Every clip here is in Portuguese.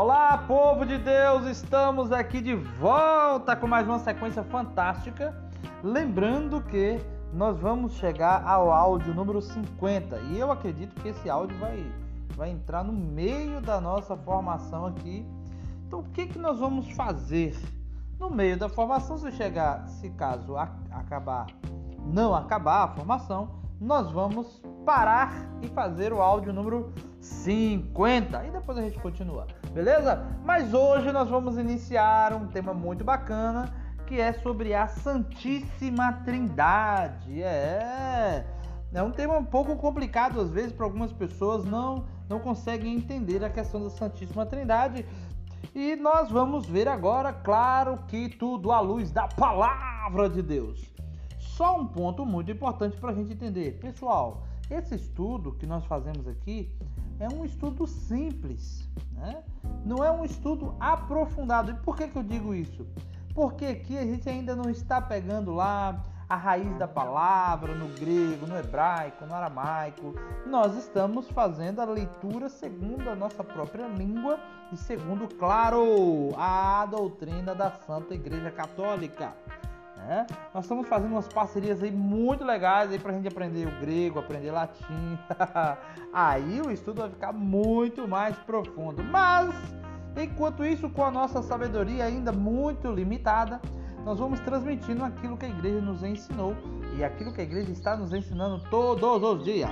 Olá, povo de Deus! Estamos aqui de volta com mais uma sequência fantástica. Lembrando que nós vamos chegar ao áudio número 50 e eu acredito que esse áudio vai, vai entrar no meio da nossa formação aqui. Então, o que, que nós vamos fazer no meio da formação? Se chegar, se caso acabar, não acabar a formação, nós vamos parar e fazer o áudio número 50 e depois a gente continua, beleza? Mas hoje nós vamos iniciar um tema muito bacana que é sobre a Santíssima Trindade. É, é um tema um pouco complicado às vezes para algumas pessoas não não conseguem entender a questão da Santíssima Trindade. E nós vamos ver agora, claro que tudo à luz da palavra de Deus. Só um ponto muito importante para a gente entender. Pessoal, esse estudo que nós fazemos aqui é um estudo simples, né? não é um estudo aprofundado. E por que, que eu digo isso? Porque aqui a gente ainda não está pegando lá a raiz da palavra no grego, no hebraico, no aramaico. Nós estamos fazendo a leitura segundo a nossa própria língua e segundo, claro, a doutrina da Santa Igreja Católica. Né? Nós estamos fazendo umas parcerias aí muito legais aí para a gente aprender o grego, aprender latim. aí o estudo vai ficar muito mais profundo. Mas, enquanto isso, com a nossa sabedoria ainda muito limitada, nós vamos transmitindo aquilo que a igreja nos ensinou e aquilo que a igreja está nos ensinando todos os dias.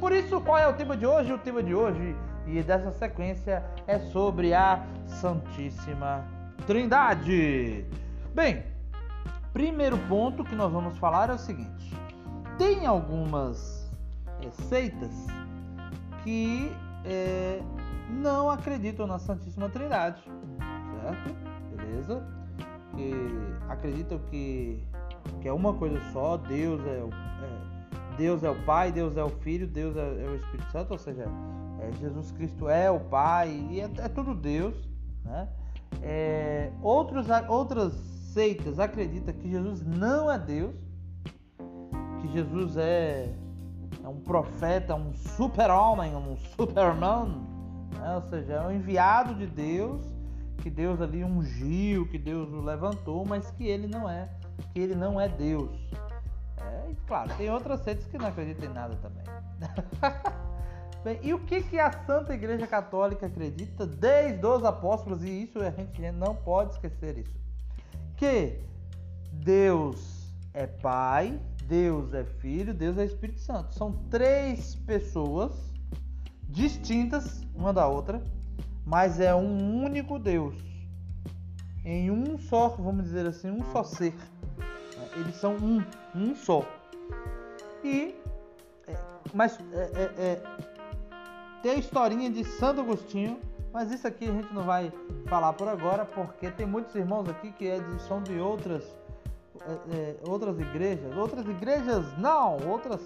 Por isso, qual é o tema de hoje? O tema de hoje e dessa sequência é sobre a Santíssima Trindade. Bem, Primeiro ponto que nós vamos falar é o seguinte: tem algumas seitas que é, não acreditam na Santíssima Trindade, certo? Beleza? Que acreditam que, que é uma coisa só, Deus é, o, é, Deus é o Pai, Deus é o Filho, Deus é, é o Espírito Santo, ou seja, é, Jesus Cristo é o Pai e é, é tudo Deus, né? É, outros, outras seitas acreditam que Jesus não é Deus, que Jesus é, é um profeta, um super-homem, um superman, né? ou seja, é um enviado de Deus, que Deus ali ungiu, que Deus o levantou, mas que ele não é, que ele não é Deus. É, e claro, tem outras seitas que não acreditam em nada também. Bem, e o que, que a Santa Igreja Católica acredita desde os apóstolos, e isso a gente não pode esquecer isso que Deus é Pai, Deus é Filho, Deus é Espírito Santo. São três pessoas distintas uma da outra, mas é um único Deus. Em um só, vamos dizer assim, um só ser. Eles são um, um só. E, é, mas é, é, é, tem a historinha de Santo Agostinho mas isso aqui a gente não vai falar por agora, porque tem muitos irmãos aqui que é são de outras, é, é, outras igrejas. Outras igrejas não, outras,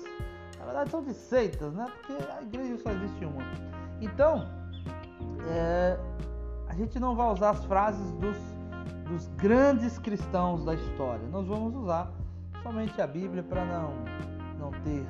na verdade são de seitas, né? Porque a igreja só existe uma. Então, é, a gente não vai usar as frases dos, dos grandes cristãos da história. Nós vamos usar somente a Bíblia para não, não ter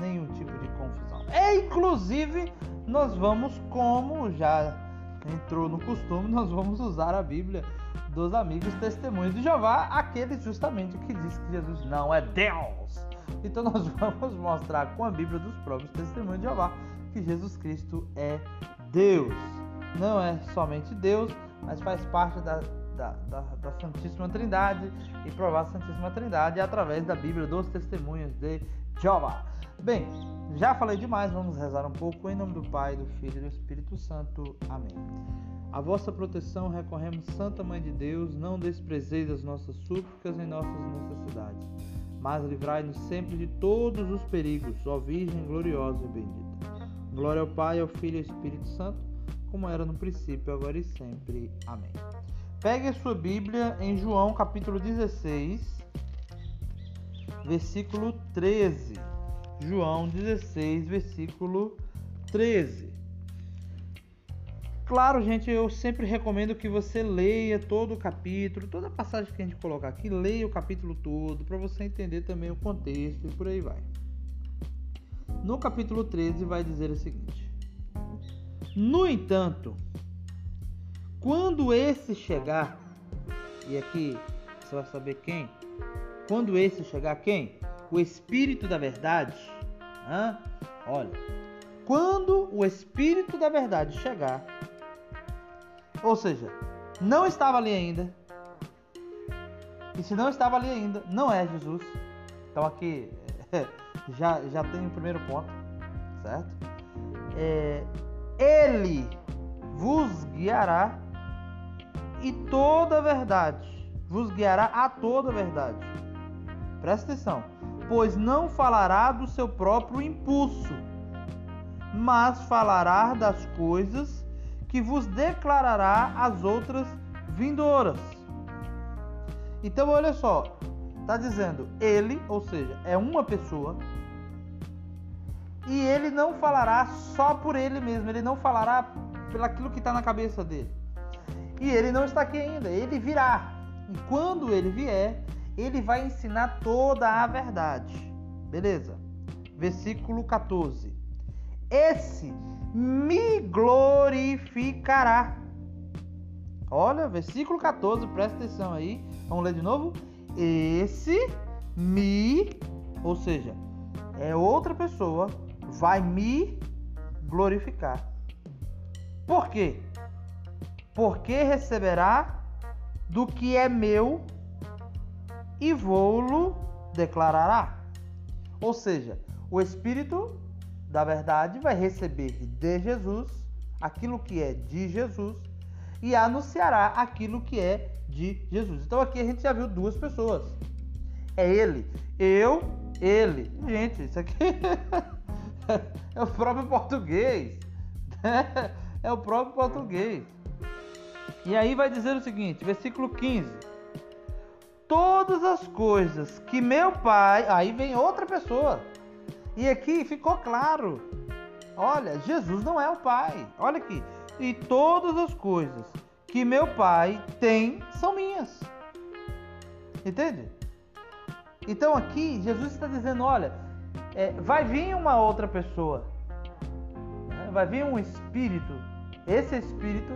nenhum tipo de confusão. E, inclusive, nós vamos, como já entrou no costume, nós vamos usar a Bíblia dos amigos testemunhos de Jeová, aqueles justamente que diz que Jesus não é Deus. Então nós vamos mostrar com a Bíblia dos próprios testemunhos de Jeová que Jesus Cristo é Deus. Não é somente Deus, mas faz parte da, da, da, da Santíssima Trindade e provar a Santíssima Trindade através da Bíblia dos testemunhos de Jeová. Bem, já falei demais, vamos rezar um pouco em nome do Pai, do Filho e do Espírito Santo. Amém. A vossa proteção recorremos, Santa Mãe de Deus, não desprezeis as nossas súplicas em nossas necessidades, mas livrai-nos sempre de todos os perigos, ó Virgem gloriosa e bendita. Glória ao Pai, ao Filho e ao Espírito Santo, como era no princípio, agora e sempre. Amém. Pegue a sua Bíblia em João capítulo 16, versículo 13. João 16, versículo 13. Claro, gente, eu sempre recomendo que você leia todo o capítulo, toda a passagem que a gente colocar aqui, leia o capítulo todo, para você entender também o contexto e por aí vai. No capítulo 13 vai dizer o seguinte: No entanto, quando esse chegar, e aqui você vai saber quem? Quando esse chegar, quem? O Espírito da Verdade. Hã? Olha, quando o Espírito da Verdade chegar, ou seja, não estava ali ainda, e se não estava ali ainda, não é Jesus. Então aqui já, já tem o primeiro ponto, certo? É, ele vos guiará e toda a verdade. Vos guiará a toda a verdade. Presta atenção. Pois não falará do seu próprio impulso, mas falará das coisas que vos declarará as outras vindouras. Então, olha só, está dizendo ele, ou seja, é uma pessoa, e ele não falará só por ele mesmo, ele não falará pelaquilo que está na cabeça dele. E ele não está aqui ainda, ele virá. E quando ele vier, ele vai ensinar toda a verdade. Beleza? Versículo 14. Esse me glorificará. Olha, versículo 14, presta atenção aí. Vamos ler de novo? Esse me, ou seja, é outra pessoa, vai me glorificar. Por quê? Porque receberá do que é meu e vou-lo declarará. Ou seja, o Espírito da verdade vai receber de Jesus aquilo que é de Jesus e anunciará aquilo que é de Jesus. Então aqui a gente já viu duas pessoas. É ele, eu, ele. Gente, isso aqui é o próprio português. É o próprio português. E aí vai dizer o seguinte, versículo 15: Todas as coisas que meu pai, aí vem outra pessoa. E aqui ficou claro. Olha, Jesus não é o pai. Olha aqui. E todas as coisas que meu pai tem são minhas. Entende? Então aqui Jesus está dizendo: olha, é, vai vir uma outra pessoa, né? vai vir um espírito. Esse espírito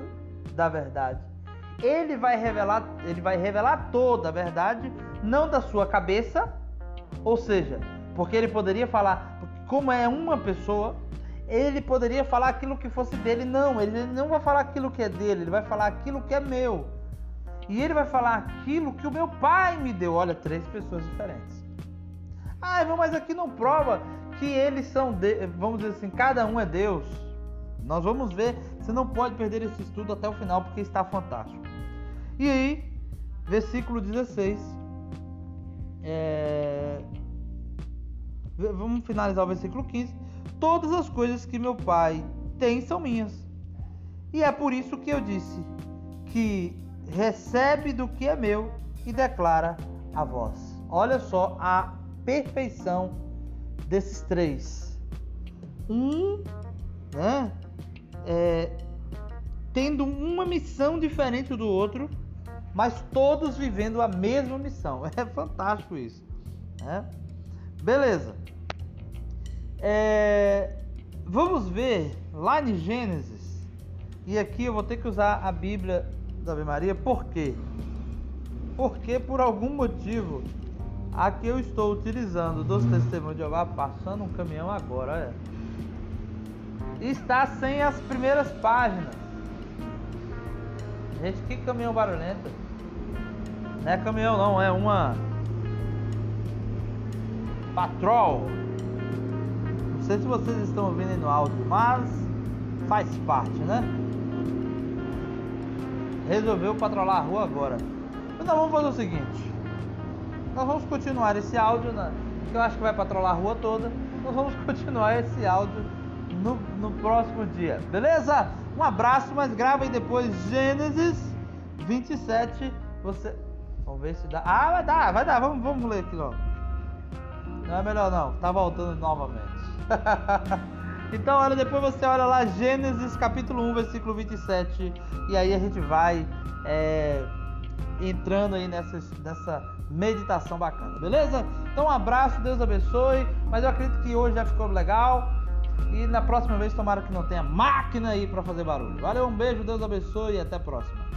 da verdade. Ele vai revelar, ele vai revelar toda a verdade, não da sua cabeça, ou seja, porque ele poderia falar, como é uma pessoa, ele poderia falar aquilo que fosse dele, não, ele não vai falar aquilo que é dele, ele vai falar aquilo que é meu. E ele vai falar aquilo que o meu pai me deu. Olha, três pessoas diferentes. Ah, mas aqui não prova que eles são, de... vamos dizer assim, cada um é Deus. Nós vamos ver, você não pode perder esse estudo até o final porque está fantástico. E aí, versículo 16. É... Vamos finalizar o versículo 15. Todas as coisas que meu pai tem são minhas. E é por isso que eu disse que recebe do que é meu e declara a vós. Olha só a perfeição desses três. Um, né, é, tendo uma missão diferente do outro, mas todos vivendo a mesma missão. É fantástico isso. Né? Beleza. É, vamos ver lá em Gênesis. E aqui eu vou ter que usar a Bíblia da Ave Maria. Por quê? Porque por algum motivo aqui eu estou utilizando dos testemunhos de Jeová passando um caminhão agora. É. Está sem as primeiras páginas. Gente, que caminhão barulhento. Não é caminhão não, é uma patrol. Não sei se vocês estão ouvindo no áudio, mas faz parte, né? Resolveu patrolar a rua agora. Então vamos fazer o seguinte. Nós vamos continuar esse áudio, né? que eu acho que vai patrolar a rua toda. Nós vamos continuar esse áudio no, no próximo dia, beleza? Um abraço, mas gravem depois Gênesis 27. Você. Vamos ver se dá. Ah, vai dar, vai dar. Vamos, vamos ler aqui logo. Não é melhor não, tá voltando novamente. então, olha, depois você olha lá Gênesis capítulo 1, versículo 27. E aí a gente vai é, entrando aí nessa, nessa meditação bacana, beleza? Então um abraço, Deus abençoe. Mas eu acredito que hoje já ficou legal. E na próxima vez, tomara que não tenha máquina aí para fazer barulho. Valeu, um beijo, Deus abençoe e até a próxima.